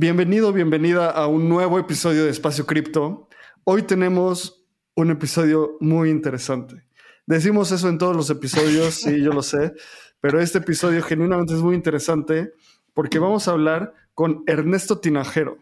Bienvenido, bienvenida a un nuevo episodio de Espacio Cripto. Hoy tenemos un episodio muy interesante. Decimos eso en todos los episodios, sí, yo lo sé, pero este episodio genuinamente es muy interesante porque vamos a hablar con Ernesto Tinajero.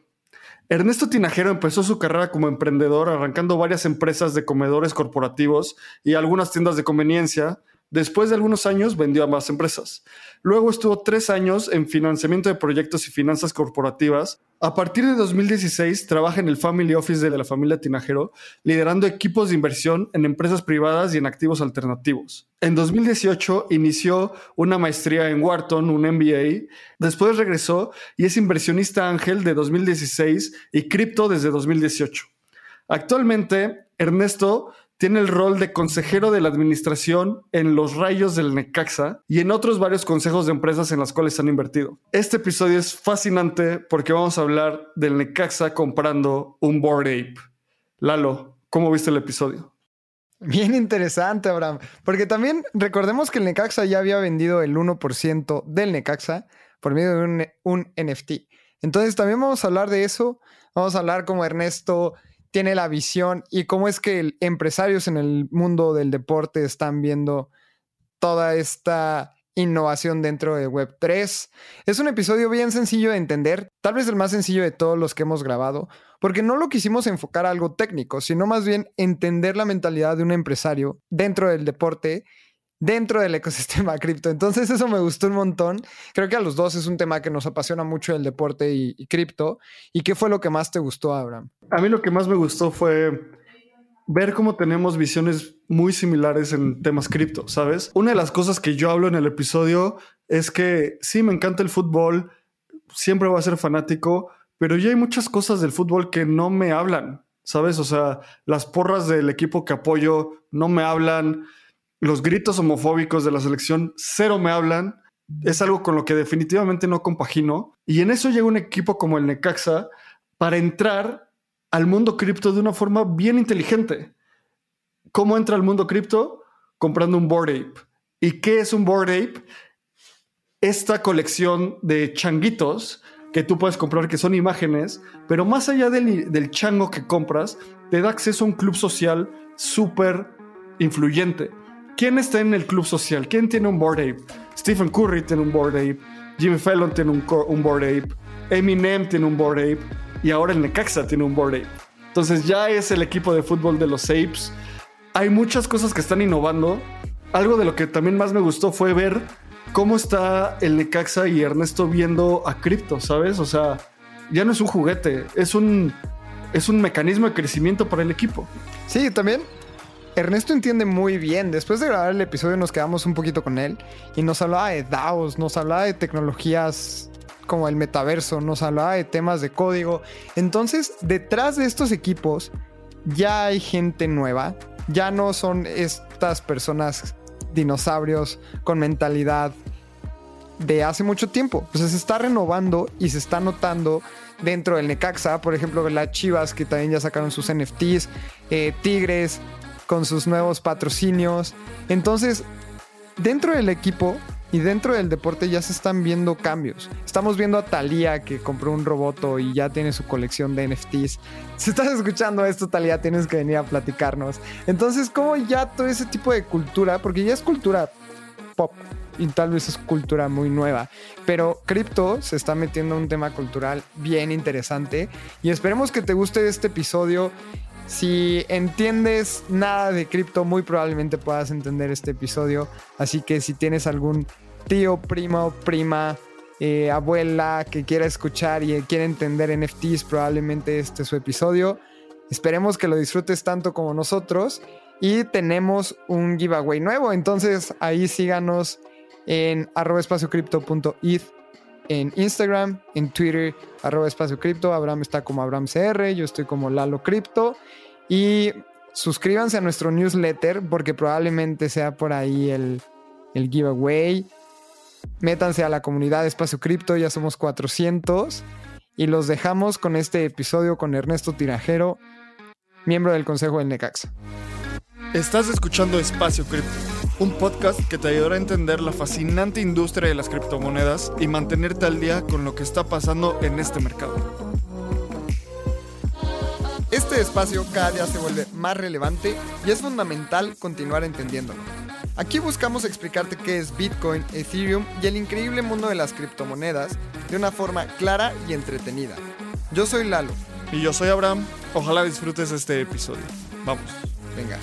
Ernesto Tinajero empezó su carrera como emprendedor arrancando varias empresas de comedores corporativos y algunas tiendas de conveniencia, Después de algunos años vendió a más empresas. Luego estuvo tres años en financiamiento de proyectos y finanzas corporativas. A partir de 2016 trabaja en el Family Office de la familia Tinajero, liderando equipos de inversión en empresas privadas y en activos alternativos. En 2018 inició una maestría en Wharton, un MBA. Después regresó y es inversionista ángel de 2016 y cripto desde 2018. Actualmente, Ernesto tiene el rol de consejero de la administración en los rayos del Necaxa y en otros varios consejos de empresas en las cuales han invertido. Este episodio es fascinante porque vamos a hablar del Necaxa comprando un Board Ape. Lalo, ¿cómo viste el episodio? Bien interesante, Abraham, porque también recordemos que el Necaxa ya había vendido el 1% del Necaxa por medio de un, un NFT. Entonces también vamos a hablar de eso, vamos a hablar como Ernesto tiene la visión y cómo es que empresarios en el mundo del deporte están viendo toda esta innovación dentro de Web3. Es un episodio bien sencillo de entender, tal vez el más sencillo de todos los que hemos grabado, porque no lo quisimos enfocar a algo técnico, sino más bien entender la mentalidad de un empresario dentro del deporte dentro del ecosistema cripto. Entonces eso me gustó un montón. Creo que a los dos es un tema que nos apasiona mucho el deporte y, cripto. ¿Y qué fue lo que más te gustó, Abraham? A mí lo que más me gustó fue ver cómo tenemos visiones muy similares en temas cripto, ¿sabes? Una de las cosas que yo hablo en el episodio es que sí, me encanta el fútbol, siempre voy a ser fanático, pero ya hay muchas cosas del fútbol que no me hablan, ¿sabes? O sea, las porras del equipo que apoyo no me hablan los gritos homofóbicos de la selección cero me hablan. Es algo con lo que definitivamente no compagino. Y en eso llega un equipo como el Necaxa para entrar al mundo cripto de una forma bien inteligente. ¿Cómo entra al mundo cripto? Comprando un Board Ape. ¿Y qué es un Board Ape? Esta colección de changuitos que tú puedes comprar que son imágenes, pero más allá del, del chango que compras, te da acceso a un club social súper influyente ¿Quién está en el club social? ¿Quién tiene un board ape? Stephen Curry tiene un board ape. Jimmy Fallon tiene un, un board ape. Eminem tiene un board ape. Y ahora el Necaxa tiene un board ape. Entonces ya es el equipo de fútbol de los apes. Hay muchas cosas que están innovando. Algo de lo que también más me gustó fue ver cómo está el Necaxa y Ernesto viendo a cripto, ¿sabes? O sea, ya no es un juguete, es un, es un mecanismo de crecimiento para el equipo. Sí, también Ernesto entiende muy bien. Después de grabar el episodio nos quedamos un poquito con él y nos hablaba de DAOs, nos hablaba de tecnologías como el metaverso, nos hablaba de temas de código. Entonces, detrás de estos equipos ya hay gente nueva, ya no son estas personas dinosaurios con mentalidad de hace mucho tiempo. O sea, se está renovando y se está notando dentro del Necaxa, por ejemplo, las Chivas que también ya sacaron sus NFTs, eh, Tigres, con sus nuevos patrocinios. Entonces, dentro del equipo y dentro del deporte ya se están viendo cambios. Estamos viendo a Thalía que compró un roboto y ya tiene su colección de NFTs. Si estás escuchando esto, Thalía, tienes que venir a platicarnos. Entonces, ¿cómo ya todo ese tipo de cultura, porque ya es cultura pop y tal vez es cultura muy nueva, pero cripto se está metiendo en un tema cultural bien interesante y esperemos que te guste este episodio si entiendes nada de cripto, muy probablemente puedas entender este episodio. Así que si tienes algún tío, primo, prima, eh, abuela que quiera escuchar y quiere entender NFTs, probablemente este es su episodio. Esperemos que lo disfrutes tanto como nosotros. Y tenemos un giveaway nuevo. Entonces ahí síganos en arroba en Instagram, en Twitter, arroba espacio cripto. Abraham está como Abraham CR, yo estoy como Lalo Cripto. Y suscríbanse a nuestro newsletter porque probablemente sea por ahí el, el giveaway. Métanse a la comunidad Espacio Cripto, ya somos 400. Y los dejamos con este episodio con Ernesto Tirajero, miembro del Consejo del Necaxa. Estás escuchando Espacio Cripto un podcast que te ayudará a entender la fascinante industria de las criptomonedas y mantenerte al día con lo que está pasando en este mercado. Este espacio cada día se vuelve más relevante y es fundamental continuar entendiéndolo. Aquí buscamos explicarte qué es Bitcoin, Ethereum y el increíble mundo de las criptomonedas de una forma clara y entretenida. Yo soy Lalo. Y yo soy Abraham. Ojalá disfrutes este episodio. Vamos. Venga.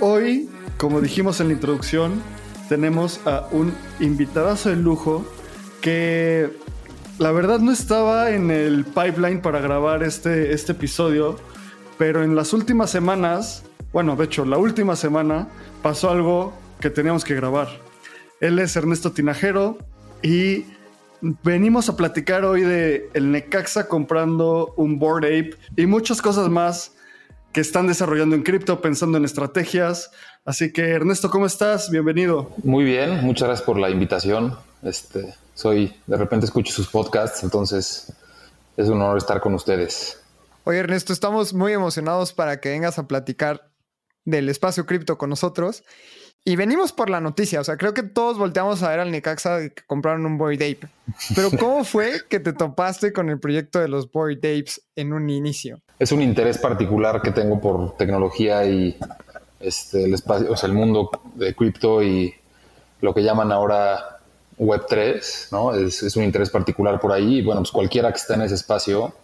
Hoy, como dijimos en la introducción, tenemos a un invitadazo de lujo que la verdad no estaba en el pipeline para grabar este, este episodio, pero en las últimas semanas, bueno, de hecho, la última semana pasó algo que teníamos que grabar. Él es Ernesto Tinajero y venimos a platicar hoy de el Necaxa comprando un Board Ape y muchas cosas más que están desarrollando en cripto, pensando en estrategias. Así que Ernesto, ¿cómo estás? Bienvenido. Muy bien, muchas gracias por la invitación. Este, soy, de repente escucho sus podcasts, entonces es un honor estar con ustedes. Oye Ernesto, estamos muy emocionados para que vengas a platicar del espacio cripto con nosotros. Y venimos por la noticia, o sea, creo que todos volteamos a ver al Necaxa que compraron un Boyd Ape. Pero ¿cómo fue que te topaste con el proyecto de los Boyd Apes en un inicio? Es un interés particular que tengo por tecnología y este, el espacio, o sea, el mundo de cripto y lo que llaman ahora Web3, ¿no? Es, un interés particular por ahí. Y bueno, pues cualquiera que esté en ese espacio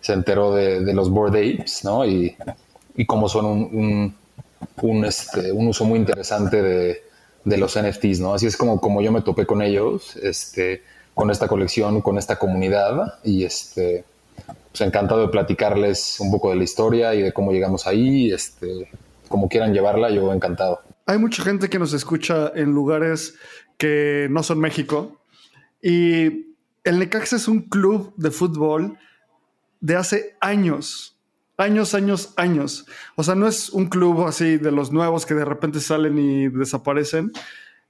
se enteró de, los Bored Apes, ¿no? Y, y cómo son un un, este, un uso muy interesante de, de, los NFTs, ¿no? Así es como, como yo me topé con ellos, este, con esta colección, con esta comunidad y este, pues encantado de platicarles un poco de la historia y de cómo llegamos ahí, este, como quieran llevarla, yo encantado. Hay mucha gente que nos escucha en lugares que no son México y el Necaxa es un club de fútbol de hace años años, años, años. O sea, no es un club así de los nuevos que de repente salen y desaparecen.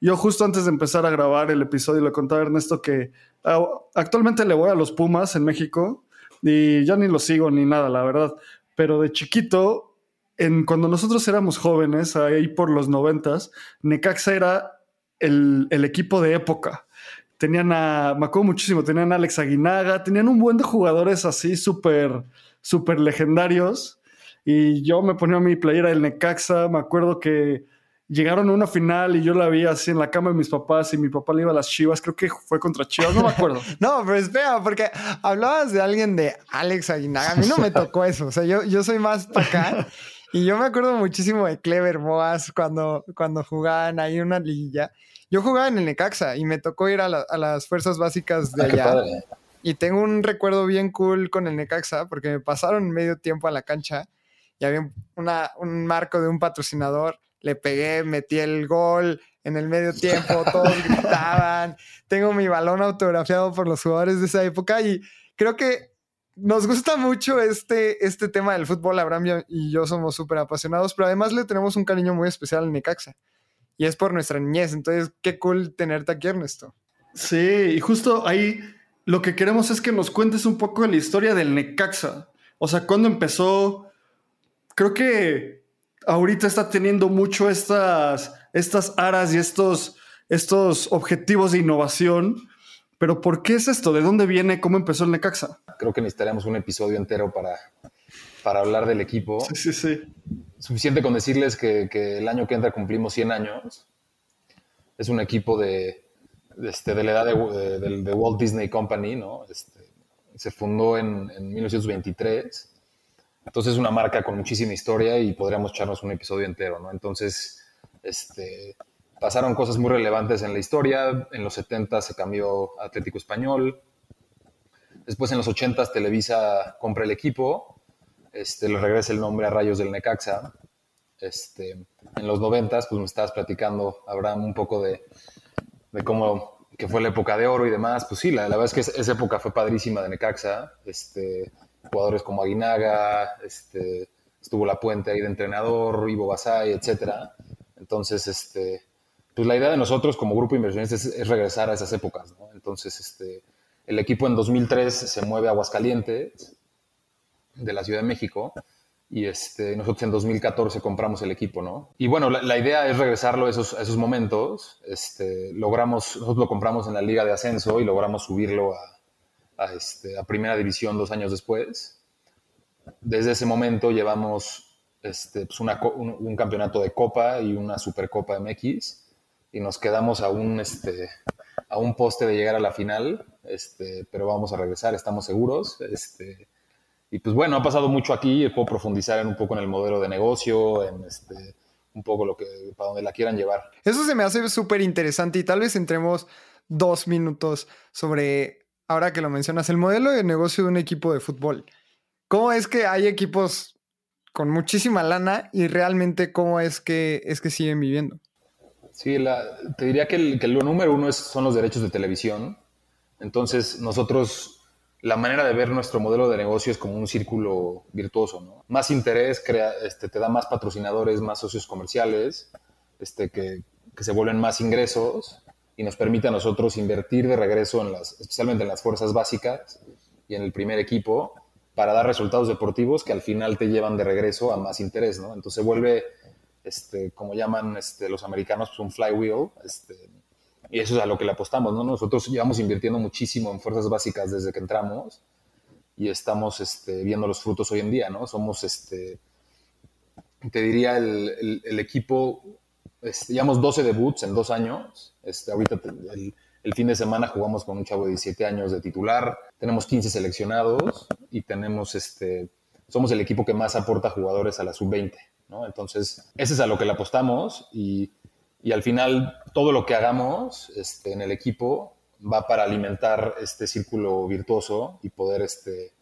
Yo justo antes de empezar a grabar el episodio le contaba a Ernesto que ah, actualmente le voy a los Pumas en México y ya ni los sigo ni nada, la verdad. Pero de chiquito, en, cuando nosotros éramos jóvenes, ahí por los noventas, Necaxa era el, el equipo de época tenían a, me acuerdo muchísimo, tenían a Alex Aguinaga, tenían un buen de jugadores así súper súper legendarios. Y yo me ponía mi playera del Necaxa. Me acuerdo que llegaron a una final y yo la vi así en la cama de mis papás y mi papá le iba a las Chivas. Creo que fue contra Chivas, no me acuerdo. no, pero espera, porque hablabas de alguien de Alex Aguinaga. A mí no me tocó eso. O sea, yo, yo soy más para. Y yo me acuerdo muchísimo de Clever Boas cuando, cuando jugaban ahí una liguilla. Yo jugaba en el Necaxa y me tocó ir a, las fuerzas básicas de ah, allá. Y tengo un recuerdo bien cool con el Necaxa porque me pasaron medio tiempo a la cancha y había una, un marco de un patrocinador. Le pegué, metí el gol en el medio tiempo, todos gritaban. Tengo mi balón autografiado por los jugadores de esa época y creo que nos gusta mucho este, este tema del fútbol. Abraham y yo somos súper apasionados, pero además le tenemos un cariño muy especial al Necaxa y es por nuestra niñez. Entonces, qué cool tenerte aquí, Ernesto. Sí, y justo ahí lo que queremos es que nos cuentes un poco de la historia del Necaxa. O sea, cuando empezó. Creo que ahorita está teniendo mucho estas, estas aras y estos, estos objetivos de innovación. Pero ¿por qué es esto? ¿De dónde viene? ¿Cómo empezó el Necaxa? Creo que necesitaríamos un episodio entero para, para hablar del equipo. Sí, sí, sí. Suficiente con decirles que, que el año que entra cumplimos 100 años. Es un equipo de, este, de la edad de, Walt Disney Company, ¿no? Este, se fundó en, 1923. Entonces es una marca con muchísima historia y podríamos echarnos un episodio entero, ¿no? Entonces, este, pasaron cosas muy relevantes en la historia. En los 70 se cambió Atlético Español. Después en los 80 Televisa compra el equipo. Este, le regresa el nombre a Rayos del Necaxa. Este, en los 90 pues me estabas platicando, Abraham, un poco de, de cómo que fue la época de oro y demás, pues sí, la, verdad es que esa época fue padrísima de Necaxa, este, jugadores como Aguinaga, este, estuvo La Puente ahí de entrenador, Ivo Basay, etcétera. Entonces, este, pues la idea de nosotros como grupo de inversionistas es, regresar a esas épocas. Entonces, este, el equipo en 2003 se mueve a Aguascalientes, de la Ciudad de México, y este, nosotros en 2014 compramos el equipo, ¿no? Y bueno, la, idea es regresarlo a esos, esos momentos. Este, logramos, nosotros lo compramos en la liga de ascenso y logramos subirlo a, a, este, primera división dos años después. Desde ese momento llevamos este, pues un, un, campeonato de Copa y una Supercopa MX y nos quedamos a un, este, a un poste de llegar a la final, este, pero vamos a regresar, estamos seguros. Este, y pues bueno, ha pasado mucho aquí, puedo profundizar en un poco en el modelo de negocio, en este, un poco lo que, para donde la quieran llevar. Eso se me hace súper interesante y tal vez entremos dos minutos sobre, ahora que lo mencionas, el modelo de negocio de un equipo de fútbol. ¿Cómo es que hay equipos con muchísima lana y realmente cómo es que, es que siguen viviendo? Sí, la, te diría que, el, que lo número uno es, son los derechos de televisión. Entonces, nosotros la manera de ver nuestro modelo de negocio es como un círculo virtuoso, ¿no? Más interés crea, este, te da más patrocinadores, más socios comerciales, este, que, que, se vuelven más ingresos y nos permite a nosotros invertir de regreso, en las, especialmente en las fuerzas básicas y en el primer equipo, para dar resultados deportivos que al final te llevan de regreso a más interés, ¿no? Entonces se vuelve, este, como llaman este, los americanos, pues un flywheel, este, y eso es a lo que le apostamos, ¿no? Nosotros llevamos invirtiendo muchísimo en fuerzas básicas desde que entramos y estamos este, viendo los frutos hoy en día, ¿no? Somos, este, te diría, el, el, equipo, este, llevamos 12 debuts en dos años. Este, ahorita el, el, fin de semana jugamos con un chavo de 17 años de titular, tenemos 15 seleccionados y tenemos, este, somos el equipo que más aporta jugadores a la sub-20, ¿no? Entonces, ese es a lo que le apostamos y y al final todo lo que hagamos este, en el equipo va para alimentar este círculo virtuoso y poder este,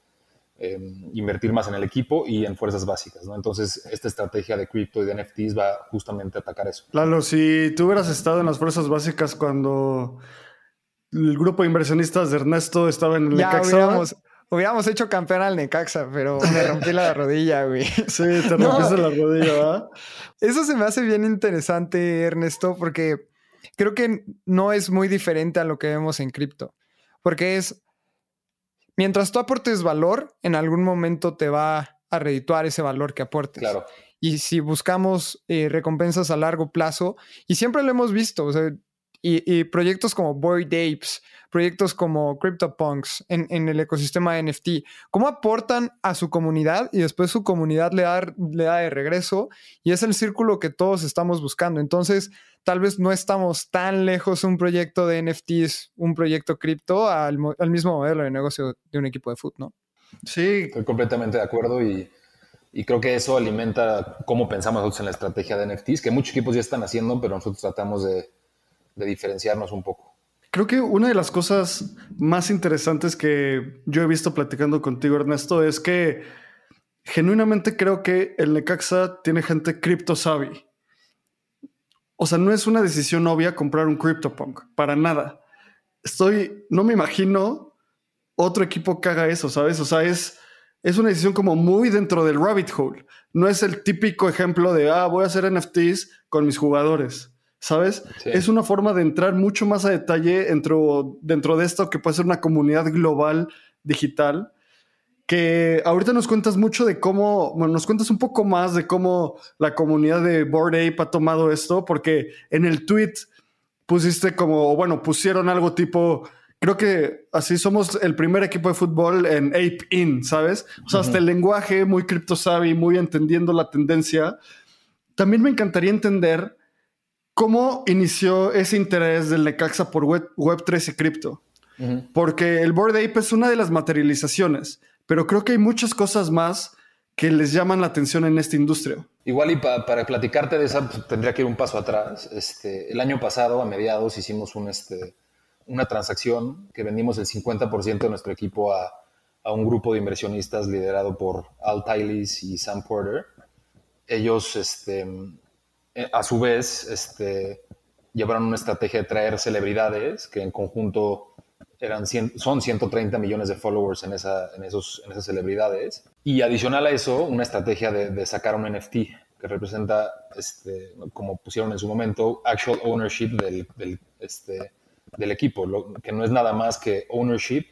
em, invertir más en el equipo y en fuerzas básicas. ¿no? Entonces, esta estrategia de cripto y de NFTs va justamente a atacar eso. Claro, si tú hubieras estado en las fuerzas básicas cuando el grupo de inversionistas de Ernesto estaba en el ya, Hubiéramos hecho campeón al Necaxa, pero me rompí la rodilla, güey. Sí, te rompiste la rodilla, ¿verdad? Eso se me hace bien interesante, Ernesto, porque creo que no es muy diferente a lo que vemos en cripto. Porque es, mientras tú aportes valor, en algún momento te va a redituar ese valor que aportes. Claro. Y si buscamos eh, recompensas a largo plazo, y siempre lo hemos visto, o sea, y, proyectos como Boyd Apes, proyectos como CryptoPunks en, en, el ecosistema de NFT, ¿cómo aportan a su comunidad y después su comunidad le da, le da de regreso? Y es el círculo que todos estamos buscando. Entonces, tal vez no estamos tan lejos un proyecto de NFTs, un proyecto cripto, al, al mismo modelo de negocio de un equipo de fútbol, ¿no? Sí. Estoy completamente de acuerdo y, y creo que eso alimenta cómo pensamos nosotros en la estrategia de NFTs, que muchos equipos ya están haciendo, pero nosotros tratamos de de diferenciarnos un poco. Creo que una de las cosas más interesantes que yo he visto platicando contigo, Ernesto, es que genuinamente creo que el Necaxa tiene gente cripto savvy. O sea, no es una decisión obvia comprar un CryptoPunk, para nada. Estoy, no me imagino otro equipo que haga eso, ¿sabes? O sea, es, es una decisión como muy dentro del rabbit hole. No es el típico ejemplo de, ah, voy a hacer NFTs con mis jugadores. ¿Sabes? Es una forma de entrar mucho más a detalle dentro, dentro de esto que puede ser una comunidad global digital. Que ahorita nos cuentas mucho de cómo, bueno, nos cuentas un poco más de cómo la comunidad de Board Ape ha tomado esto, porque en el tweet pusiste como, bueno, pusieron algo tipo, creo que así somos el primer equipo de fútbol en Ape In, ¿sabes? O sea, hasta el lenguaje muy cripto savvy, muy entendiendo la tendencia. También me encantaría entender ¿Cómo inició ese interés del Necaxa por Web, 3 y cripto? Porque el Board Ape es una de las materializaciones, pero creo que hay muchas cosas más que les llaman la atención en esta industria. Igual y para platicarte de esa, pues, tendría que ir un paso atrás. Este, el año pasado, a mediados, hicimos un, este, una transacción que vendimos el 50% de nuestro equipo a, a, un grupo de inversionistas liderado por Al Tylis y Sam Porter. Ellos este, a su vez, este, llevaron una estrategia de traer celebridades que en conjunto eran son 130 millones de followers en, esos, en esas celebridades. Y adicional a eso, una estrategia de, sacar un NFT que representa, este, como pusieron en su momento, actual ownership este, del equipo, que no es nada más que ownership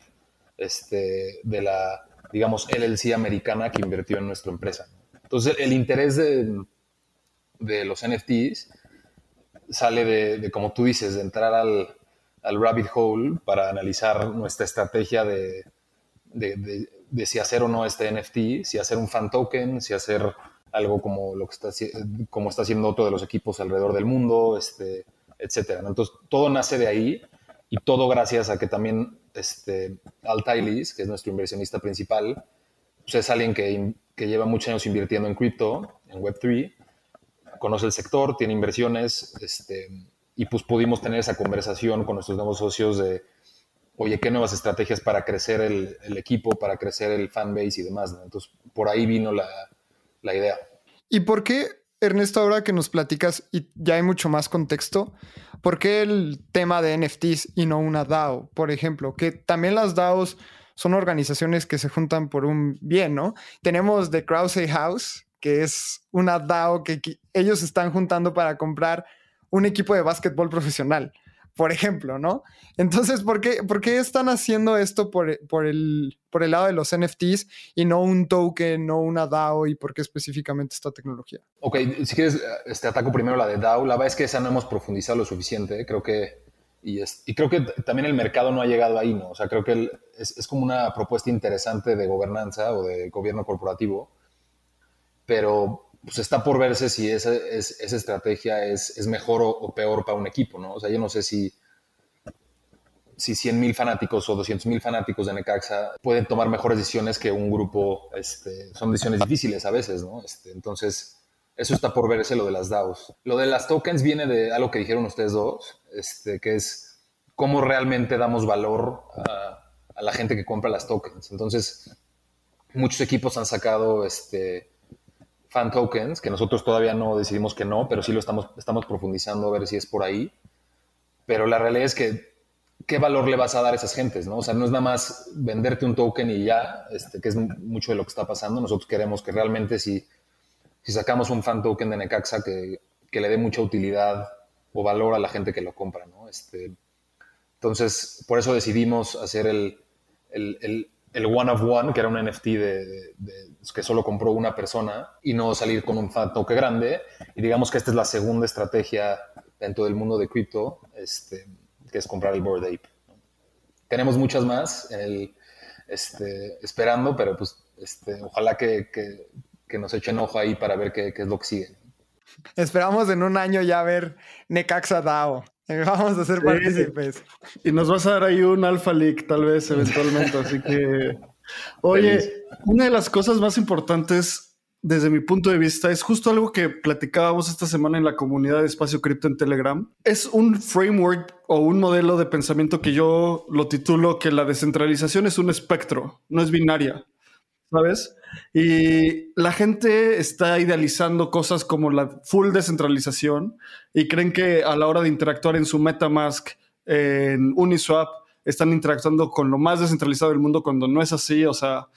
este, de la, digamos, LLC americana que invirtió en nuestra empresa. Entonces, el interés de, de los NFTs sale de, como tú dices, de entrar al, rabbit hole para analizar nuestra estrategia de, de, de, si hacer o no este NFT, si hacer un fan token, si hacer algo como lo que está, como está haciendo otro de los equipos alrededor del mundo, este, etcétera. Entonces, todo nace de ahí y todo gracias a que también este, Al Tailis, que es nuestro inversionista principal, pues es alguien que, que lleva muchos años invirtiendo en cripto, en Web3, conoce el sector, tiene inversiones, este, y pues pudimos tener esa conversación con nuestros nuevos socios de, oye, ¿qué nuevas estrategias para crecer el, equipo, para crecer el fanbase y demás? Entonces, por ahí vino la, la idea. ¿Y por qué, Ernesto, ahora que nos platicas y ya hay mucho más contexto, por qué el tema de NFTs y no una DAO, por ejemplo? Que también las DAOs son organizaciones que se juntan por un bien, ¿no? Tenemos The Krause House, es una DAO que ellos están juntando para comprar un equipo de básquetbol profesional, por ejemplo, ¿no? Entonces, ¿por qué, por qué están haciendo esto por, el, por el lado de los NFTs y no un token, no una DAO y por qué específicamente esta tecnología? Ok, si quieres, este, ataco primero la de DAO. La verdad es que esa no hemos profundizado lo suficiente, creo que... Y, creo que también el mercado no ha llegado ahí, ¿no? O sea, creo que es, como una propuesta interesante de gobernanza o de gobierno corporativo pero pues está por verse si esa, esa estrategia es, es mejor o, peor para un equipo, ¿no? O sea, yo no sé si, si 100 mil fanáticos o 200 mil fanáticos de Necaxa pueden tomar mejores decisiones que un grupo, este, son decisiones difíciles a veces, ¿no? Este, entonces, eso está por verse lo de las DAOs. Lo de las tokens viene de algo que dijeron ustedes dos, este, que es cómo realmente damos valor a, a la gente que compra las tokens. Entonces, muchos equipos han sacado este, fan tokens, que nosotros todavía no decidimos que no, pero sí lo estamos, estamos profundizando a ver si es por ahí. Pero la realidad es que, ¿qué valor le vas a dar a esas gentes? ¿no? O sea, no es nada más venderte un token y ya, este, que es mucho de lo que está pasando. Nosotros queremos que realmente si, si sacamos un fan token de Necaxa, que, que le dé mucha utilidad o valor a la gente que lo compra. ¿no? Este, entonces, por eso decidimos hacer el, el el one of one, que era un NFT de, que solo compró una persona, y no salir con un toque grande. Y digamos que esta es la segunda estrategia dentro del mundo de cripto, este, que es comprar el Board Ape. Tenemos muchas más este, esperando, pero pues este, ojalá que, que, nos echen ojo ahí para ver qué, qué es lo que sigue. Esperamos en un año ya ver Necaxa DAO. Vamos a ser partícipes. Y nos vas a dar ahí un Alpha League, tal vez, eventualmente. así que. Oye, una de las cosas más importantes desde mi punto de vista es justo algo que platicábamos esta semana en la comunidad de Espacio Cripto en Telegram. Es un framework o un modelo de pensamiento que yo lo titulo que la descentralización es un espectro, no es binaria. ¿Sabes? Y la gente está idealizando cosas como la full descentralización y creen que a la hora de interactuar en su MetaMask, en Uniswap, están interactuando con lo más descentralizado del mundo cuando no es así. O sea,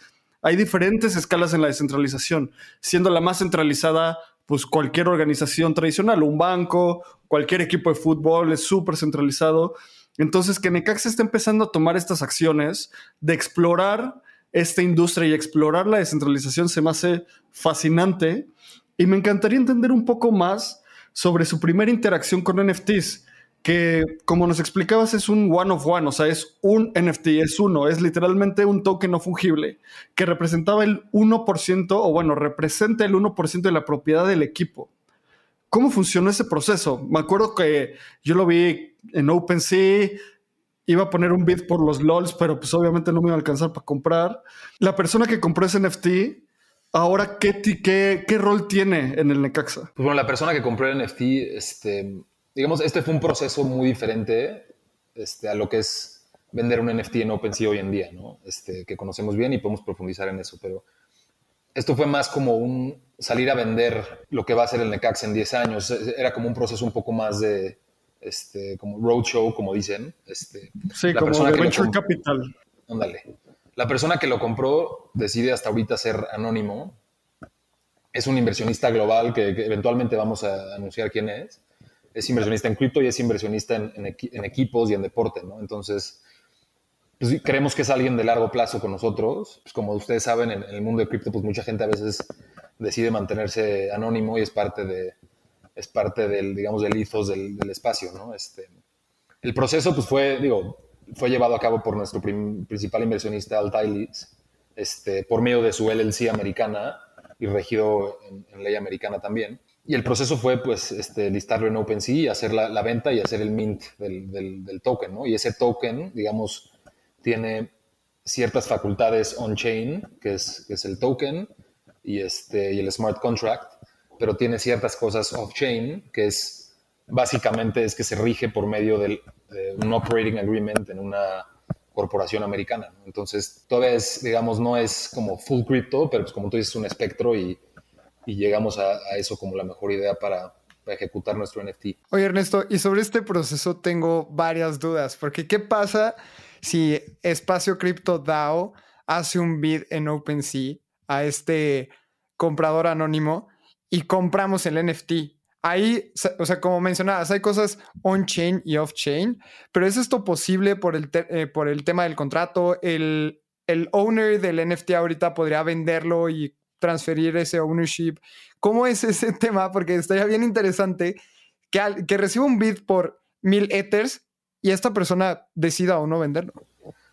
hay diferentes escalas en la descentralización, siendo la más centralizada, pues cualquier organización tradicional, un banco, cualquier equipo de fútbol es súper centralizado. Entonces, que Necaxa está empezando a tomar estas acciones de explorar esta industria y explorar la descentralización se me hace fascinante y me encantaría entender un poco más sobre su primera interacción con NFTs, que como nos explicabas es un one of one, o sea, es un NFT, es uno, es literalmente un token no fungible que representaba el 1% o bueno, representa el 1% de la propiedad del equipo. ¿Cómo funcionó ese proceso? Me acuerdo que yo lo vi en OpenSea, iba a poner un bid por los LOLs, pero pues obviamente no me iba a alcanzar para comprar. La persona que compró ese NFT, ahora, ¿qué, qué, qué rol tiene en el Necaxa? Pues bueno, la persona que compró el NFT, este, digamos, este fue un proceso muy diferente este, a lo que es vender un NFT en OpenSea hoy en día, ¿no? Este, que conocemos bien y podemos profundizar en eso, pero esto fue más como un salir a vender lo que va a ser el Necaxa en 10 años. Era como un proceso un poco más de este, como roadshow, como dicen. Este, sí, como de venture capital. Ándale. La persona que lo compró decide hasta ahorita ser anónimo. Es un inversionista global que, eventualmente vamos a anunciar quién es. Es inversionista en cripto y es inversionista en, equipos y en deporte, ¿no? Entonces, pues, creemos que es alguien de largo plazo con nosotros. Pues como ustedes saben, en, el mundo de cripto, pues mucha gente a veces decide mantenerse anónimo y es parte de es parte del digamos del ethos del, espacio no este el proceso pues fue digo fue llevado a cabo por nuestro principal inversionista Altailis este por medio de su LLC americana y regido en, ley americana también. Y el proceso fue pues este listarlo en OpenSea hacer la, venta y hacer el mint del, del, del token no y ese token digamos tiene ciertas facultades on-chain, que es, es, el token y, este, y el smart contract, pero tiene ciertas cosas off-chain, que es básicamente es que se rige por medio de un operating agreement en una corporación americana. Entonces, todavía es, digamos, no es como full crypto, pero pues como tú dices, es un espectro y, y llegamos a, a, eso como la mejor idea para, para ejecutar nuestro NFT. Oye, Ernesto, y sobre este proceso tengo varias dudas, porque ¿qué pasa si Espacio Cripto DAO hace un bid en OpenSea a este comprador anónimo y compramos el NFT. Ahí, o sea, como mencionabas, hay cosas on-chain y off-chain, pero ¿es esto posible por el, eh, por el tema del contrato? El, el owner del NFT ahorita podría venderlo y transferir ese ownership. ¿Cómo es ese tema? Porque estaría bien interesante que, que reciba un bid por mil ethers y esta persona decida o no venderlo.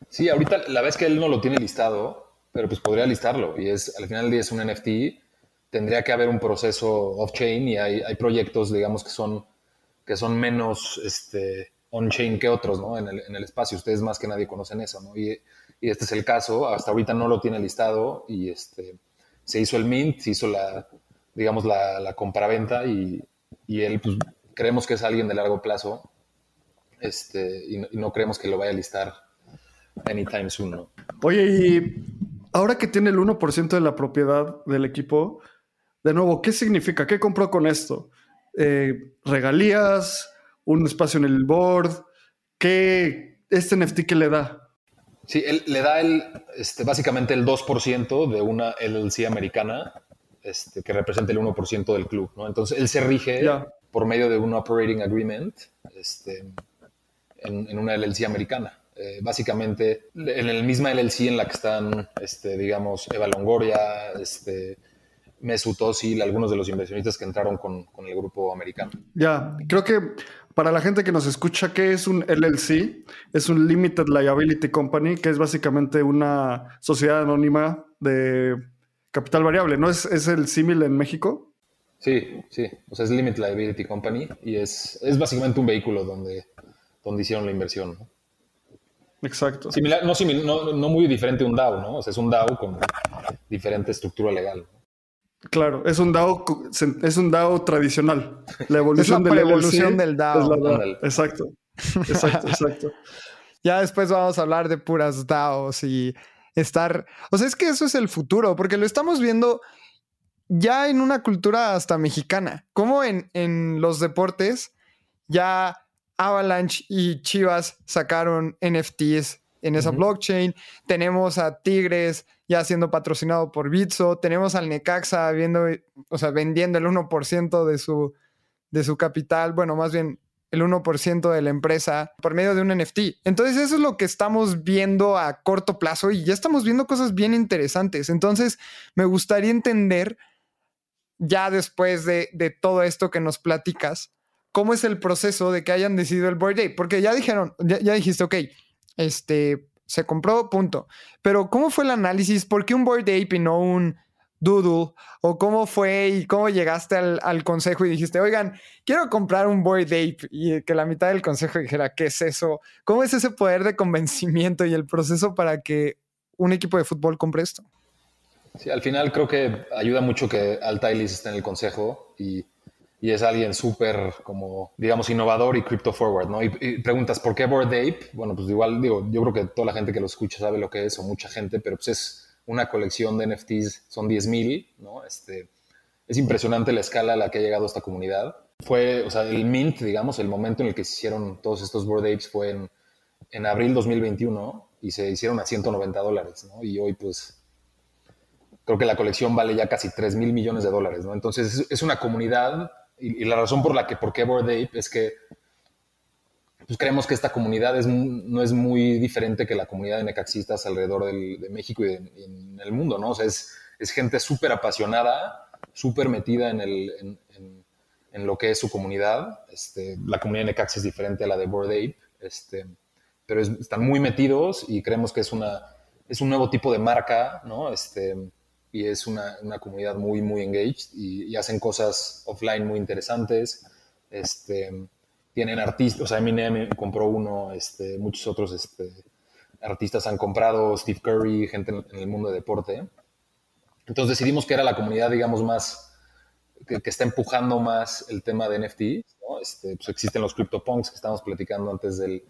Sí, ahorita la vez que él no lo tiene listado, pero pues podría listarlo y es al final del día es un NFT, tendría que haber un proceso off-chain y hay, hay, proyectos, digamos, que son, que son menos este, on-chain que otros ¿no? en, el, en el espacio. Ustedes más que nadie conocen eso, ¿no? Y, y, este es el caso, hasta ahorita no lo tiene listado y este, se hizo el mint, se hizo la, digamos, la, la compraventa y, y él, pues, creemos que es alguien de largo plazo este, y, no, creemos que lo vaya a listar anytime soon, ¿no? Oye, y ahora que tiene el 1% de la propiedad del equipo, de nuevo, ¿qué significa? ¿Qué compró con esto? Eh, ¿Regalías? ¿Un espacio en el board? ¿Qué este NFT que le da? Sí, él le da el, este, básicamente el 2% de una LLC americana este, que representa el 1% del club, ¿no? Entonces él se rige por medio de un operating agreement este, en, una LLC americana. Eh, básicamente, en el misma LLC en la que están, este, digamos, Eva Longoria, este, Mesut Özil, algunos de los inversionistas que entraron con, con, el grupo americano. Ya, creo que para la gente que nos escucha, ¿qué es un LLC? Es un Limited Liability Company, que es básicamente una sociedad anónima de capital variable, ¿no? ¿Es, es el símil en México? Sí, sí. O sea, es Limited Liability Company y es, es básicamente un vehículo donde donde hicieron la inversión. Exacto. Similar, no, no, muy diferente a un DAO, ¿no? O sea, es un DAO con diferente estructura legal. Claro, es un DAO, es un DAO tradicional. La evolución, de la evolución del DAO. exacto. Exacto, exacto. ya después vamos a hablar de puras DAOs y estar. O sea, es que eso es el futuro, porque lo estamos viendo ya en una cultura hasta mexicana. Como en, en los deportes ya Avalanche y Chivas sacaron NFTs en esa blockchain. Tenemos a Tigres ya siendo patrocinado por Bitso. Tenemos al Necaxa viendo, o sea, vendiendo el 1% de su, de su capital. Bueno, más bien el 1% de la empresa por medio de un NFT. Entonces eso es lo que estamos viendo a corto plazo y ya estamos viendo cosas bien interesantes. Entonces me gustaría entender ya después de, de todo esto que nos platicas, cómo es el proceso de que hayan decidido el Board Ape. Porque ya dijeron, ya, dijiste, ok, este, se compró, punto. Pero ¿cómo fue el análisis? ¿Por qué un Board Ape y no un Doodle? ¿O cómo fue y cómo llegaste al, consejo y dijiste, oigan, quiero comprar un Board Ape y que la mitad del consejo dijera, ¿qué es eso? ¿Cómo es ese poder de convencimiento y el proceso para que un equipo de fútbol compre esto? Sí, al final creo que ayuda mucho que Altailis esté en el consejo y y es alguien súper, como, digamos, innovador y crypto forward, ¿no? Y, preguntas, ¿por qué Bored Ape? Bueno, pues igual, digo, yo creo que toda la gente que lo escucha sabe lo que es, o mucha gente, pero pues es una colección de NFTs, son 10.000, ¿no? Este, es impresionante la escala a la que ha llegado esta comunidad. Fue, o sea, el mint, digamos, el momento en el que se hicieron todos estos Bored Apes fue en, en abril 2021 y se hicieron a 190 dólares, ¿no? Y hoy, pues, creo que la colección vale ya casi 3 mil millones de dólares, ¿no? Entonces, es, es una comunidad y, la razón por la que, por qué Bored Ape es que pues creemos que esta comunidad es, no es muy diferente que la comunidad de necaxistas alrededor de México y, en el mundo, ¿no? O sea, es, es gente súper apasionada súper metida en, el, en, en, lo que es su comunidad. Este, la comunidad de Necaxa es diferente a la de Bored Ape, este, pero están muy metidos y creemos que es, una, es un nuevo tipo de marca, ¿no? Este, y es una, una comunidad muy, muy engaged y, y, hacen cosas offline muy interesantes. Este, tienen artistas, o sea, Eminem compró uno, este, muchos otros este, artistas han comprado, Steve Curry, gente en, el mundo de deporte. Entonces decidimos que era la comunidad, digamos, más, que, está empujando más el tema de NFT. ¿no? Este, pues existen los CryptoPunks que estamos platicando antes del,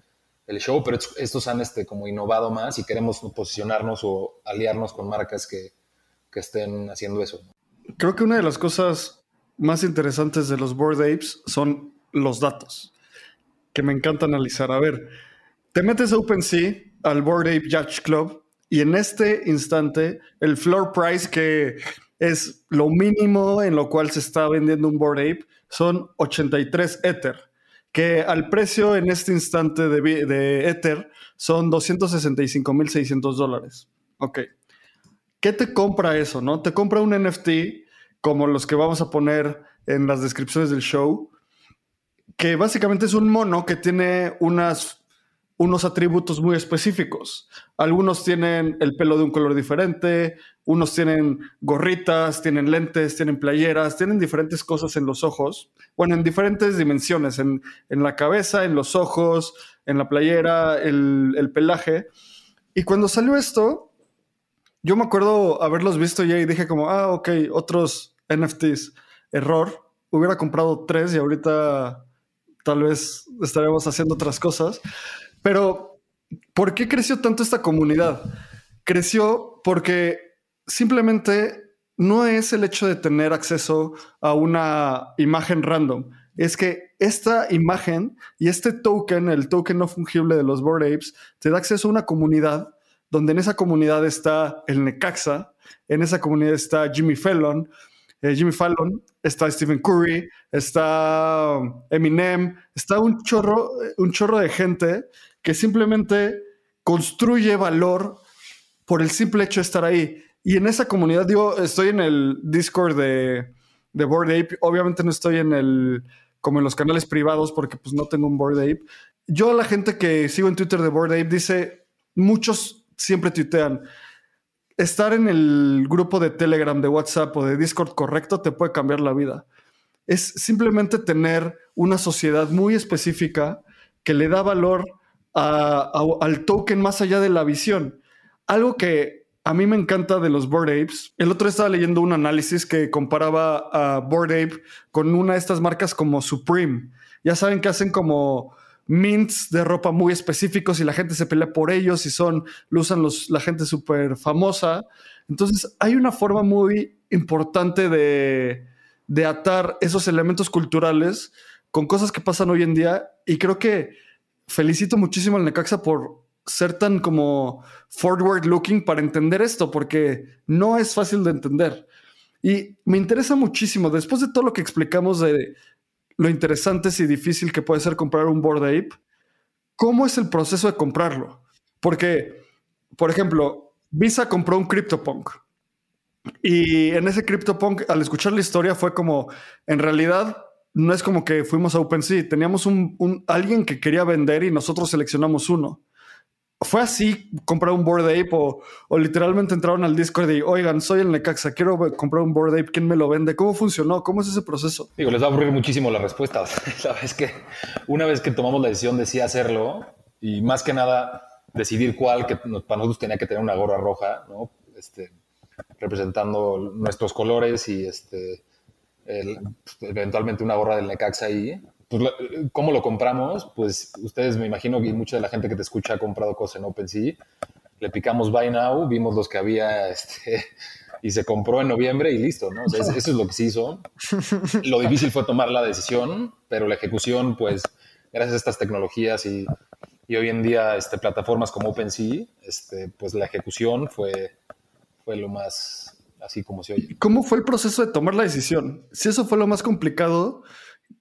show, pero estos han este, como innovado más y queremos posicionarnos o aliarnos con marcas que, que estén haciendo eso. Creo que una de las cosas más interesantes de los Board Apes son los datos que me encanta analizar. A ver, te metes a OpenSea, al Board Ape Judge Club, y en este instante, el floor price, que es lo mínimo en lo cual se está vendiendo un Board Ape, son 83 Ether, que al precio en este instante de, de Ether son 265.600 dólares. Ok. ¿Qué te compra eso, no? Te compra un NFT como los que vamos a poner en las descripciones del show, que básicamente es un mono que tiene unas, unos atributos muy específicos. Algunos tienen el pelo de un color diferente, unos tienen gorritas, tienen lentes, tienen playeras, tienen diferentes cosas en los ojos, bueno, en diferentes dimensiones, en, la cabeza, en los ojos, en la playera, el, el pelaje. Y cuando salió esto, yo me acuerdo haberlos visto ya y dije como, ah, ok, otros NFTs, error. Hubiera comprado tres y ahorita tal vez estaremos haciendo otras cosas. Pero, ¿por qué creció tanto esta comunidad? Creció porque simplemente no es el hecho de tener acceso a una imagen random. Es que esta imagen y este token, el token no fungible de los Bored Apes, te da acceso a una comunidad donde en esa comunidad está el Necaxa, en esa comunidad está Jimmy Fallon, eh, Jimmy Fallon, está Stephen Curry, está um, Eminem, está un chorro, un chorro de gente que simplemente construye valor por el simple hecho de estar ahí. Y en esa comunidad, digo, estoy en el Discord de, de Board Ape, obviamente no estoy en el como en los canales privados porque pues no tengo un Board Ape. Yo la gente que sigo en Twitter de Board Ape dice, muchos siempre tuitean, estar en el grupo de Telegram, de WhatsApp o de Discord correcto te puede cambiar la vida. Es simplemente tener una sociedad muy específica que le da valor al token más allá de la visión. Algo que a mí me encanta de los Board Apes. El otro estaba leyendo un análisis que comparaba a Board Ape con una de estas marcas como Supreme. Ya saben que hacen como mints de ropa muy específicos y la gente se pelea por ellos y son, lo usan los, la gente súper famosa. Entonces hay una forma muy importante de, de atar esos elementos culturales con cosas que pasan hoy en día y creo que felicito muchísimo al Necaxa por ser tan como forward looking para entender esto, porque no es fácil de entender. Y me interesa muchísimo, después de todo lo que explicamos de lo interesante y difícil que puede ser comprar un Board Ape, ¿cómo es el proceso de comprarlo? Porque, por ejemplo, Visa compró un CryptoPunk. Y en ese CryptoPunk, al escuchar la historia, fue como, en realidad, no es como que fuimos a OpenSea, teníamos un, alguien que quería vender y nosotros seleccionamos uno fue así, comprar un Board Ape o, literalmente entraron al Discord y, oigan, soy el Necaxa, quiero comprar un Board Ape, ¿quién me lo vende? ¿Cómo funcionó? ¿Cómo es ese proceso? Digo, les va a aburrir muchísimo la respuesta. Sabes que una vez que tomamos la decisión de sí hacerlo y más que nada decidir cuál, que para nosotros tenía que tener una gorra roja, ¿no? Este, representando nuestros colores y este, eventualmente una gorra del Necaxa ahí pues, ¿cómo lo compramos? Pues ustedes me imagino que mucha de la gente que te escucha ha comprado cosas en OpenSea. Le picamos Buy Now, vimos los que había este, y se compró en noviembre y listo, ¿no? eso es lo que se hizo. Lo difícil fue tomar la decisión, pero la ejecución, pues, gracias a estas tecnologías y, y hoy en día este, plataformas como OpenSea, este, pues la ejecución fue, fue lo más así como se oye. ¿Cómo fue el proceso de tomar la decisión? Si eso fue lo más complicado,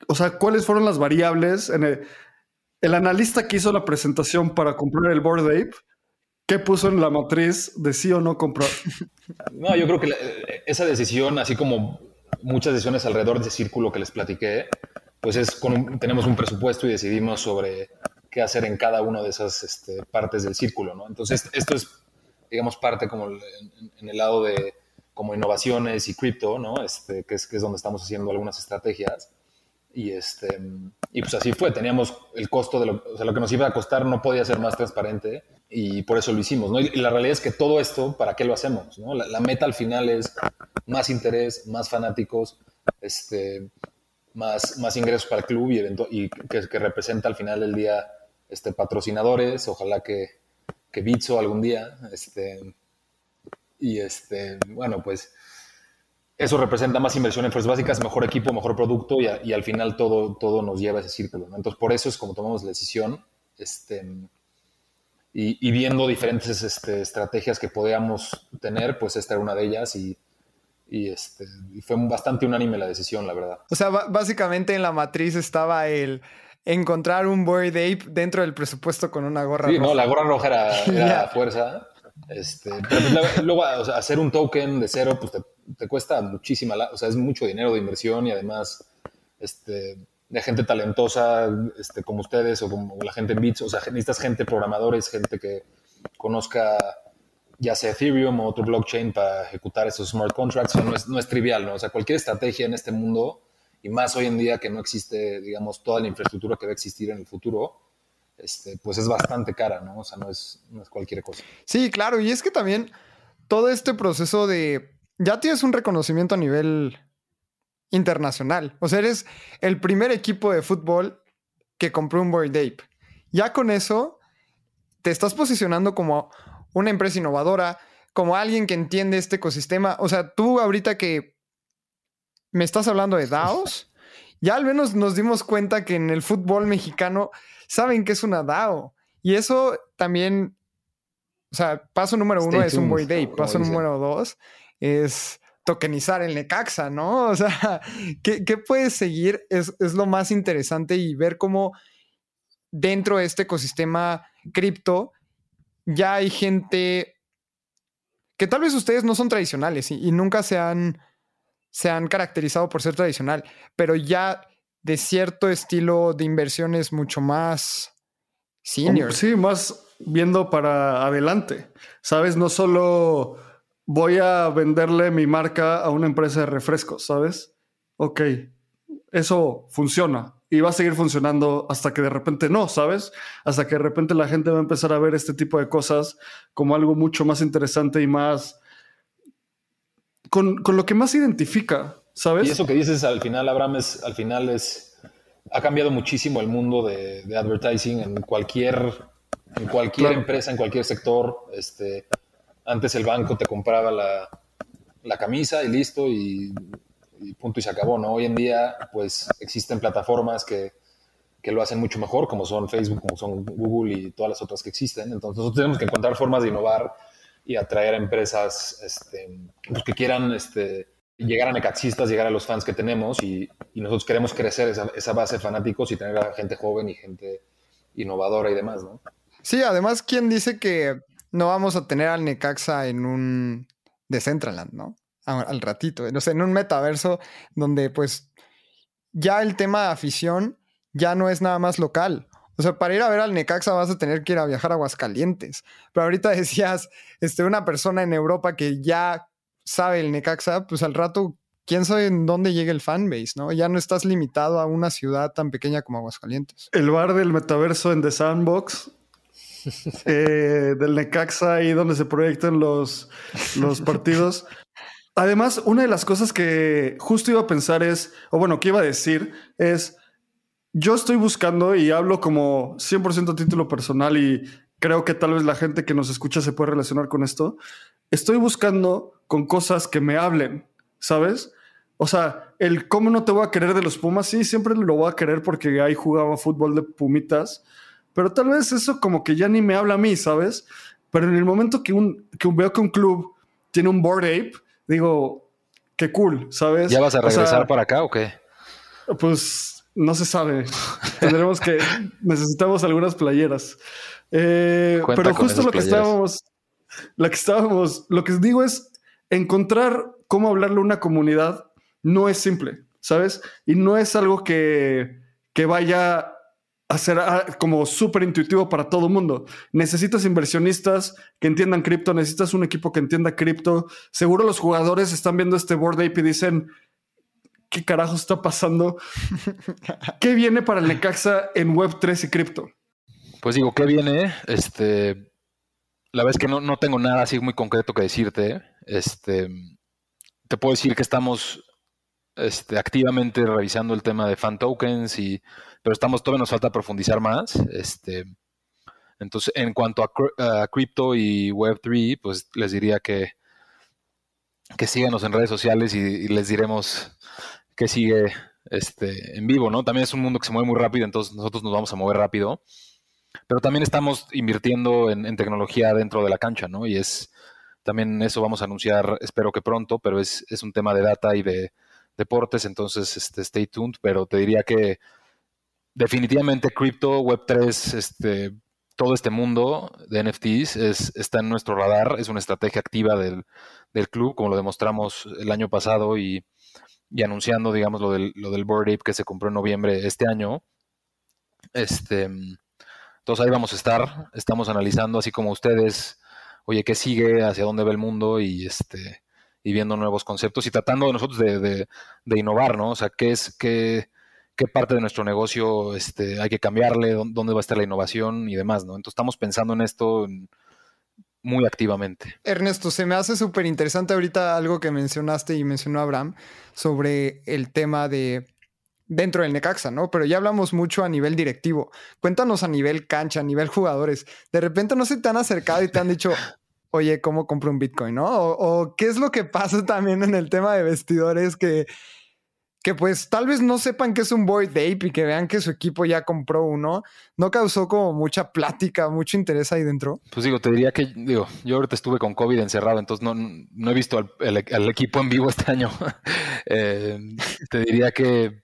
o sea, ¿cuáles fueron las variables? En el, analista que hizo la presentación para comprar el Board Ape, ¿qué puso en la matriz de sí o no comprar? No, yo creo que esa decisión, así como muchas decisiones alrededor de ese círculo que les platiqué, pues es con tenemos un presupuesto y decidimos sobre qué hacer en cada una de esas este, partes del círculo, ¿no? Entonces, esto es, digamos, parte como en, el lado de como innovaciones y cripto, ¿no? Este, que, es, que es donde estamos haciendo algunas estrategias. Y, este, y pues así fue, teníamos el costo de lo, o sea, lo que nos iba a costar no podía ser más transparente y por eso lo hicimos, ¿no? Y, la realidad es que todo esto, ¿para qué lo hacemos? ¿no? La, meta al final es más interés, más fanáticos, este, más, más ingresos para el club y, y que, que, representa al final del día este, patrocinadores, ojalá que, que Bitso algún día, este, y este, bueno, pues eso representa más inversión en fuerzas básicas, mejor equipo, mejor producto y, al final todo, todo nos lleva a ese círculo. Entonces, por eso es como tomamos la decisión este, y, viendo diferentes este, estrategias que podíamos tener, pues esta era una de ellas y, y, este, fue bastante unánime la decisión, la verdad. O sea, básicamente en la matriz estaba el encontrar un Bored Ape dentro del presupuesto con una gorra roja. Sí, no, la gorra roja era, fuerza. Este, pero pues, luego hacer un token de cero, pues te, cuesta muchísima, o sea, es mucho dinero de inversión y además este, de gente talentosa este, como ustedes o como la gente en Bits, o sea, necesitas gente, programadores, gente que conozca ya sea Ethereum o otro blockchain para ejecutar esos smart contracts, no es, no es trivial, ¿no? O sea, cualquier estrategia en este mundo, y más hoy en día que no existe, digamos, toda la infraestructura que va a existir en el futuro, este, pues es bastante cara, ¿no? O sea, no es, no es cualquier cosa. Sí, claro, y es que también todo este proceso de, ya tienes un reconocimiento a nivel internacional, o sea, eres el primer equipo de fútbol que compró un Board Ape. Ya con eso, te estás posicionando como una empresa innovadora, como alguien que entiende este ecosistema. O sea, tú ahorita que me estás hablando de DAOs, ya al menos nos dimos cuenta que en el fútbol mexicano saben que es una DAO. Y eso también, o sea, paso número uno es un Boy Day, paso número dos es tokenizar el Necaxa, ¿no? O sea, ¿qué, qué puedes seguir? Es, es, lo más interesante y ver cómo dentro de este ecosistema cripto ya hay gente que tal vez ustedes no son tradicionales y, y nunca se han, se han caracterizado por ser tradicional, pero ya de cierto estilo de inversiones mucho más senior. Sí, más viendo para adelante. Sabes, no solo voy a venderle mi marca a una empresa de refrescos, ¿sabes? Ok, eso funciona y va a seguir funcionando hasta que de repente no, ¿sabes? Hasta que de repente la gente va a empezar a ver este tipo de cosas como algo mucho más interesante y más... con, con lo que más identifica, ¿sabes? Y eso que dices al final, Abraham, es, al final es, ha cambiado muchísimo el mundo de, advertising en cualquier, en cualquier empresa, en cualquier sector. Este, antes el banco te compraba la, la camisa y listo, y, punto y se acabó, ¿no? Hoy en día, pues existen plataformas que, que lo hacen mucho mejor, como son Facebook, como son Google y todas las otras que existen. Entonces nosotros tenemos que encontrar formas de innovar y atraer a empresas este, pues, que quieran este, llegar a necaxistas, llegar a los fans que tenemos y, nosotros queremos crecer esa, base de fanáticos y tener a gente joven y gente innovadora y demás, ¿no? Sí, además, ¿quién dice que no vamos a tener al Necaxa en un Decentraland, ¿no? Al ratito, no sé, en un metaverso donde pues ya el tema de afición ya no es nada más local. O sea, para ir a ver al Necaxa vas a tener que ir a viajar a Aguascalientes. Pero ahorita decías, este, una persona en Europa que ya sabe el Necaxa, pues al rato, quién sabe en dónde llega el fanbase, ¿no? Ya no estás limitado a una ciudad tan pequeña como Aguascalientes. El bar del metaverso en The Sandbox. Eh, del Necaxa, ahí donde se proyectan los, los partidos. Además, una de las cosas que justo iba a pensar es, o bueno, que iba a decir es, yo estoy buscando y hablo como 100% a título personal y creo que tal vez la gente que nos escucha se puede relacionar con esto. Estoy buscando con cosas que me hablen, ¿sabes? O sea, el cómo no te voy a querer de los Pumas, sí, siempre lo voy a querer porque ahí jugaba fútbol de Pumitas, pero tal vez eso como que ya ni me habla a mí, ¿sabes? Pero en el momento que, un, que veo que un club tiene un board ape, digo, qué cool, ¿sabes? ¿Ya vas a regresar para acá o qué? Pues no se sabe. Tendremos que, necesitamos algunas playeras. Eh, pero justo lo que estábamos, lo que estábamos, lo que digo es encontrar cómo hablarle a una comunidad no es simple, ¿sabes? Y no es algo que, que vaya a ser ah, como súper intuitivo para todo el mundo. Necesitas inversionistas que entiendan cripto, necesitas un equipo que entienda cripto. Seguro los jugadores están viendo este board ape y dicen, ¿qué carajo está pasando? ¿Qué viene para el Necaxa en Web3 y cripto? Pues digo, ¿qué viene? Este, la verdad es que no, no tengo nada así muy concreto que decirte. Este, te puedo decir que estamos este, activamente revisando el tema de fan tokens y pero estamos todavía nos falta profundizar más. Este, entonces, en cuanto a, cripto y Web3, pues les diría que, que síganos en redes sociales y, les diremos que sigue este, en vivo, ¿no? También es un mundo que se mueve muy rápido, entonces nosotros nos vamos a mover rápido. Pero también estamos invirtiendo en, tecnología dentro de la cancha, ¿no? Y es también eso vamos a anunciar, espero que pronto, pero es, es un tema de data y de deportes, entonces este, stay tuned, pero te diría que definitivamente cripto, Web3, este, todo este mundo de NFTs es, está en nuestro radar, es una estrategia activa del, club, como lo demostramos el año pasado y, anunciando, digamos, lo del, lo del Board Ape que se compró en noviembre este año. Este, entonces ahí vamos a estar, estamos analizando, así como ustedes, oye, ¿qué sigue? ¿Hacia dónde va el mundo? Y este y viendo nuevos conceptos y tratando de nosotros de, de, innovar, ¿no? O sea, ¿qué es, qué, qué parte de nuestro negocio este, hay que cambiarle, dónde va a estar la innovación y demás, ¿no? Entonces estamos pensando en esto muy activamente. Ernesto, se me hace súper interesante ahorita algo que mencionaste y mencionó Abraham sobre el tema de dentro del Necaxa, ¿no? Pero ya hablamos mucho a nivel directivo. Cuéntanos a nivel cancha, a nivel jugadores. De repente no se te han acercado y te han dicho, oye, ¿cómo compro un Bitcoin, no? O, o qué es lo que pasa también en el tema de vestidores que que pues tal vez no sepan que es un Board Ape y que vean que su equipo ya compró uno, ¿no causó como mucha plática, mucho interés ahí dentro? Pues digo, te diría que, digo, yo ahorita estuve con COVID encerrado, entonces no, no he visto al, equipo en vivo este año. Eh, te diría que,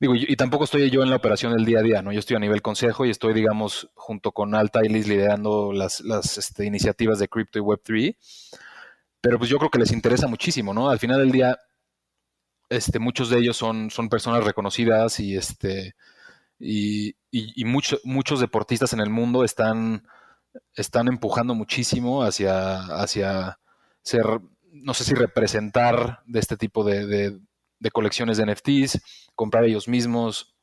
digo, y, tampoco estoy yo en la operación del día a día, ¿no? Yo estoy a nivel consejo y estoy, digamos, junto con Alta y liderando las, las este, iniciativas de Crypto y Web3. Pero pues yo creo que les interesa muchísimo, ¿no? Al final del día, este, muchos de ellos son, son personas reconocidas y, este, y, muchos deportistas en el mundo están, están empujando muchísimo hacia, hacia ser, no sé si representar de este tipo de, colecciones de NFTs, comprar ellos mismos,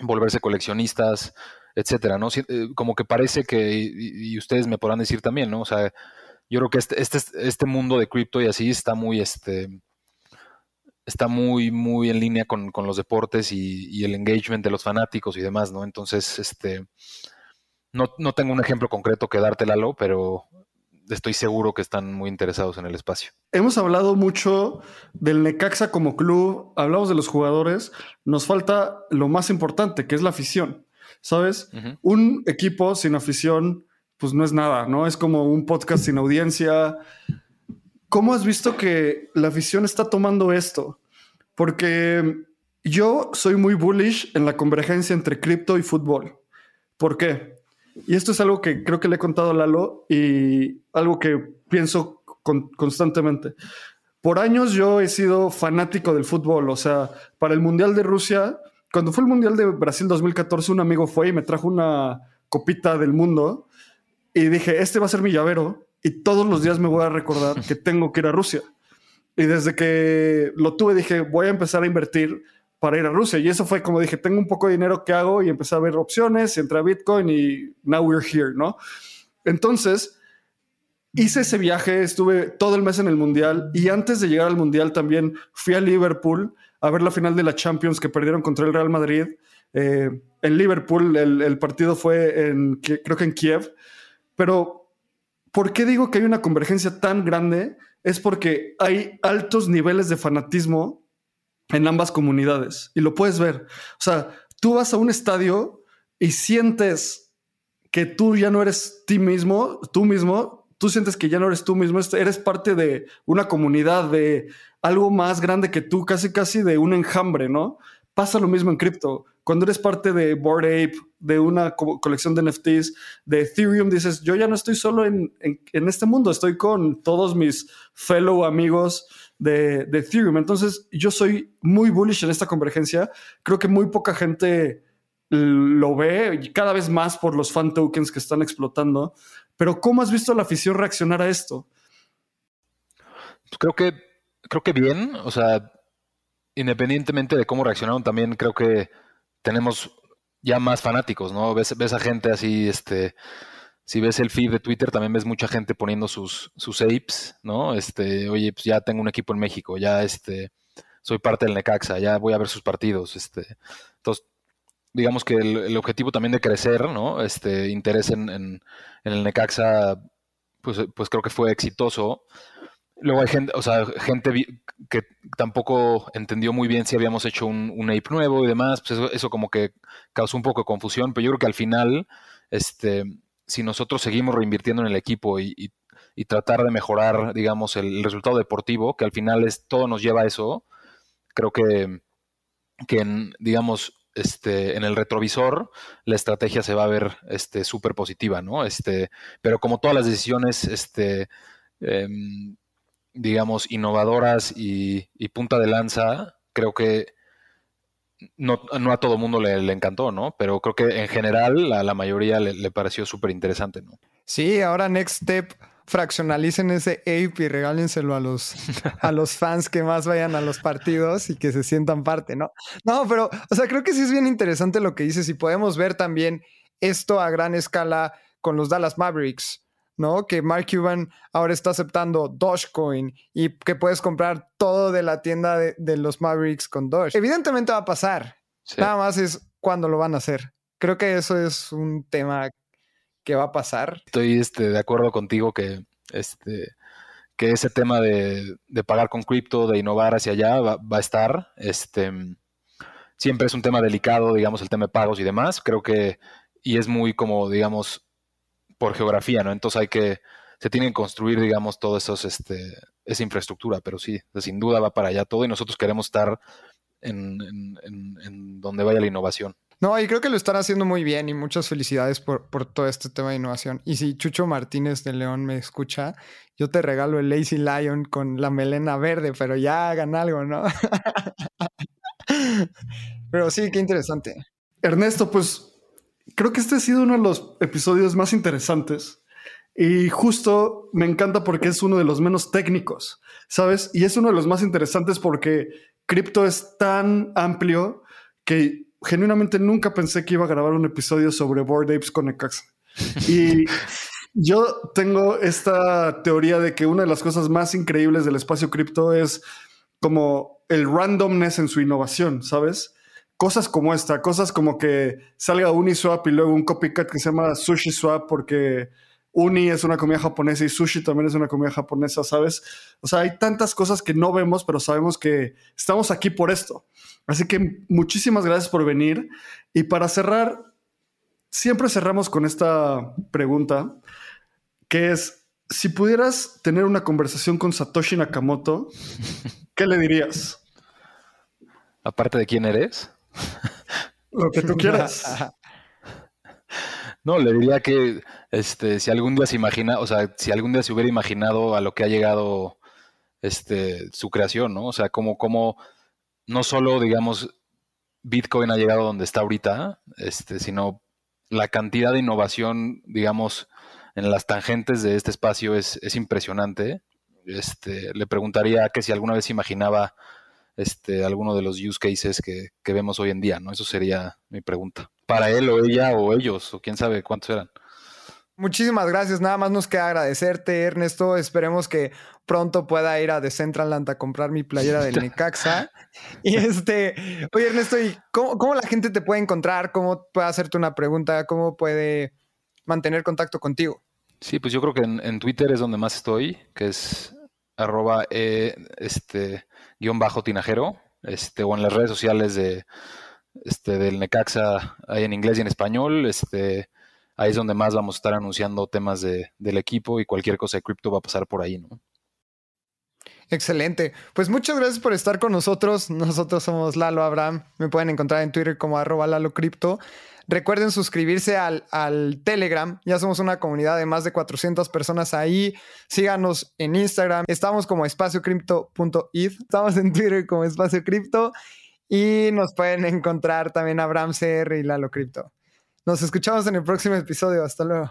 volverse coleccionistas, etcétera, ¿no? Eh, como que parece que, y, ustedes me podrán decir también, ¿no? O sea, yo creo que este, este, este mundo de cripto y así está muy, este, está muy, muy en línea con, los deportes y, el engagement de los fanáticos y demás, ¿no? Entonces, este, no, no tengo un ejemplo concreto que darte, Lalo, pero estoy seguro que están muy interesados en el espacio. Hemos hablado mucho del Necaxa como club, hablamos de los jugadores, nos falta lo más importante, que es la afición, ¿sabes? Un equipo sin afición, pues no es nada, ¿no? Es como un podcast sin audiencia. ¿Cómo has visto que la afición está tomando esto? Porque yo soy muy bullish en la convergencia entre cripto y fútbol. ¿Por qué? Y esto es algo que creo que le he contado a Lalo y algo que pienso constantemente. Por años yo he sido fanático del fútbol, o sea, para el Mundial de Rusia, cuando fue el Mundial de Brasil 2014, un amigo fue y me trajo una copita del mundo y dije, este va a ser mi llavero y todos los días me voy a recordar que tengo que ir a Rusia. Y desde que lo tuve dije, voy a empezar a invertir para ir a Rusia. Y eso fue como dije, tengo un poco de dinero, ¿qué hago? Y empecé a ver opciones, entré a Bitcoin y now we're here, ¿no? Entonces, hice ese viaje, estuve todo el mes en el Mundial y antes de llegar al Mundial también fui a Liverpool a ver la final de la Champions que perdieron contra el Real Madrid. Eh, en Liverpool el, el, partido fue en, creo que en Kiev. Pero, ¿por qué digo que hay una convergencia tan grande? Es porque hay altos niveles de fanatismo en ambas comunidades y lo puedes ver. O sea, tú vas a un estadio y sientes que tú ya no eres ti mismo, tú mismo, tú sientes que ya no eres tú mismo, eres parte de una comunidad, de algo más grande que tú, casi casi de un enjambre, ¿no? pasa lo mismo en cripto. Cuando eres parte de Bored Ape, de una colección de NFTs, de Ethereum, dices, yo ya no estoy solo en, este mundo, estoy con todos mis fellow amigos de, de, Ethereum. Entonces, yo soy muy bullish en esta convergencia. Creo que muy poca gente lo ve, cada vez más por los fan tokens que están explotando. Pero, ¿cómo has visto la afición reaccionar a esto? Pues creo que, creo que bien. O sea, independientemente de cómo reaccionaron, también creo que tenemos ya más fanáticos, ¿no? Ves, ves a gente así, este, si ves el feed de Twitter, también ves mucha gente poniendo sus, sus apes, ¿no? Este, oye, pues ya tengo un equipo en México, ya este, soy parte del Necaxa, ya voy a ver sus partidos, este. Entonces, digamos que el, objetivo también de crecer, ¿no? Este, interés en, en, en el Necaxa, pues, pues creo que fue exitoso. Luego hay gente, o sea, gente que tampoco entendió muy bien si habíamos hecho un, un ape nuevo y demás, pues eso, como que causó un poco de confusión, pero yo creo que al final, este, si nosotros seguimos reinvirtiendo en el equipo y, tratar de mejorar, digamos, el, resultado deportivo, que al final es todo nos lleva a eso, creo que, que en, digamos, este, en el retrovisor la estrategia se va a ver este, súper positiva, ¿no? Este, pero como todas las decisiones, este, em, digamos, innovadoras y, punta de lanza, creo que no, a todo mundo le, encantó, ¿no? Pero creo que en general a la mayoría le, pareció súper interesante, ¿no? Sí, ahora Next Step fraccionalicen ese ape y regálenselo a los, a los fans que más vayan a los partidos y que se sientan parte, ¿no? No, pero, o sea, creo que sí es bien interesante lo que dices y podemos ver también esto a gran escala con los Dallas Mavericks. ¿No? Que Mark Cuban ahora está aceptando Dogecoin y que puedes comprar todo de la tienda de, los Mavericks con Doge. Evidentemente va a pasar. Nada más es cuándo lo van a hacer. Creo que eso es un tema que va a pasar. Estoy este, de acuerdo contigo que, este, que ese tema de, pagar con cripto, de innovar hacia allá, va, va, a estar. Este, siempre es un tema delicado, digamos, el tema de pagos y demás. Creo que, y es muy como, digamos, por geografía, ¿no? Entonces hay que, se tienen que construir, digamos, todo esos, este, esa infraestructura, pero sí, sin duda va para allá todo y nosotros queremos estar en, donde vaya la innovación. No, y creo que lo están haciendo muy bien y muchas felicidades por, por, todo este tema de innovación. Y si Chucho Martínez de León me escucha, yo te regalo el Lazy Lion con la melena verde, pero ya hagan algo, ¿no? pero sí, qué interesante. Ernesto, pues creo que este ha sido uno de los episodios más interesantes y justo me encanta porque es uno de los menos técnicos, ¿sabes? Y es uno de los más interesantes porque cripto es tan amplio que genuinamente nunca pensé que iba a grabar un episodio sobre Board Apes con Necaxa. Y yo tengo esta teoría de que una de las cosas más increíbles del espacio cripto es como el randomness en su innovación, ¿sabes? Cosas como esta, cosas como que salga Uniswap y luego un copycat que se llama Sushi Swap porque Uni es una comida japonesa y sushi también es una comida japonesa, ¿sabes? O sea, hay tantas cosas que no vemos, pero sabemos que estamos aquí por esto. Así que muchísimas gracias por venir. Y para cerrar, siempre cerramos con esta pregunta, que es, si pudieras tener una conversación con Satoshi Nakamoto, ¿qué le dirías? Aparte de quién eres. Lo que tú quieras. No, le diría que este, si algún día se imagina, o sea, si algún día se hubiera imaginado a lo que ha llegado este, su creación, ¿no? O sea, como, como no solo, digamos, Bitcoin ha llegado donde está ahorita, este, sino la cantidad de innovación, digamos, en las tangentes de este espacio es, es impresionante. Este, le preguntaría que si alguna vez imaginaba este, alguno de los use cases que, vemos hoy en día, ¿no? Eso sería mi pregunta. Para él o ella o ellos, o quién sabe cuántos eran. Muchísimas gracias. Nada más nos queda agradecerte, Ernesto. Esperemos que pronto pueda ir a Decentraland a comprar mi playera del Necaxa. y este, oye, Ernesto, ¿y cómo, la gente te puede encontrar? ¿Cómo puede hacerte una pregunta? ¿Cómo puede mantener contacto contigo? Sí, pues yo creo que en, Twitter es donde más estoy, que es arroba e, este, guion bajo tinajero, este, o en las redes sociales de, este, del Necaxa, ahí en inglés y en español, este, ahí es donde más vamos a estar anunciando temas de, del equipo y cualquier cosa de cripto va a pasar por ahí, ¿no? Excelente. Pues muchas gracias por estar con nosotros. Nosotros somos Lalo Abraham. Me pueden encontrar en Twitter como arroba Lalo Crypto. Recuerden suscribirse al, al, Telegram. Ya somos una comunidad de más de 400 personas ahí. Síganos en Instagram. Estamos como espaciocrypto.id. Estamos en Twitter como espacio cripto. Y nos pueden encontrar también Abraham CR y Lalo Crypto. Nos escuchamos en el próximo episodio. Hasta luego.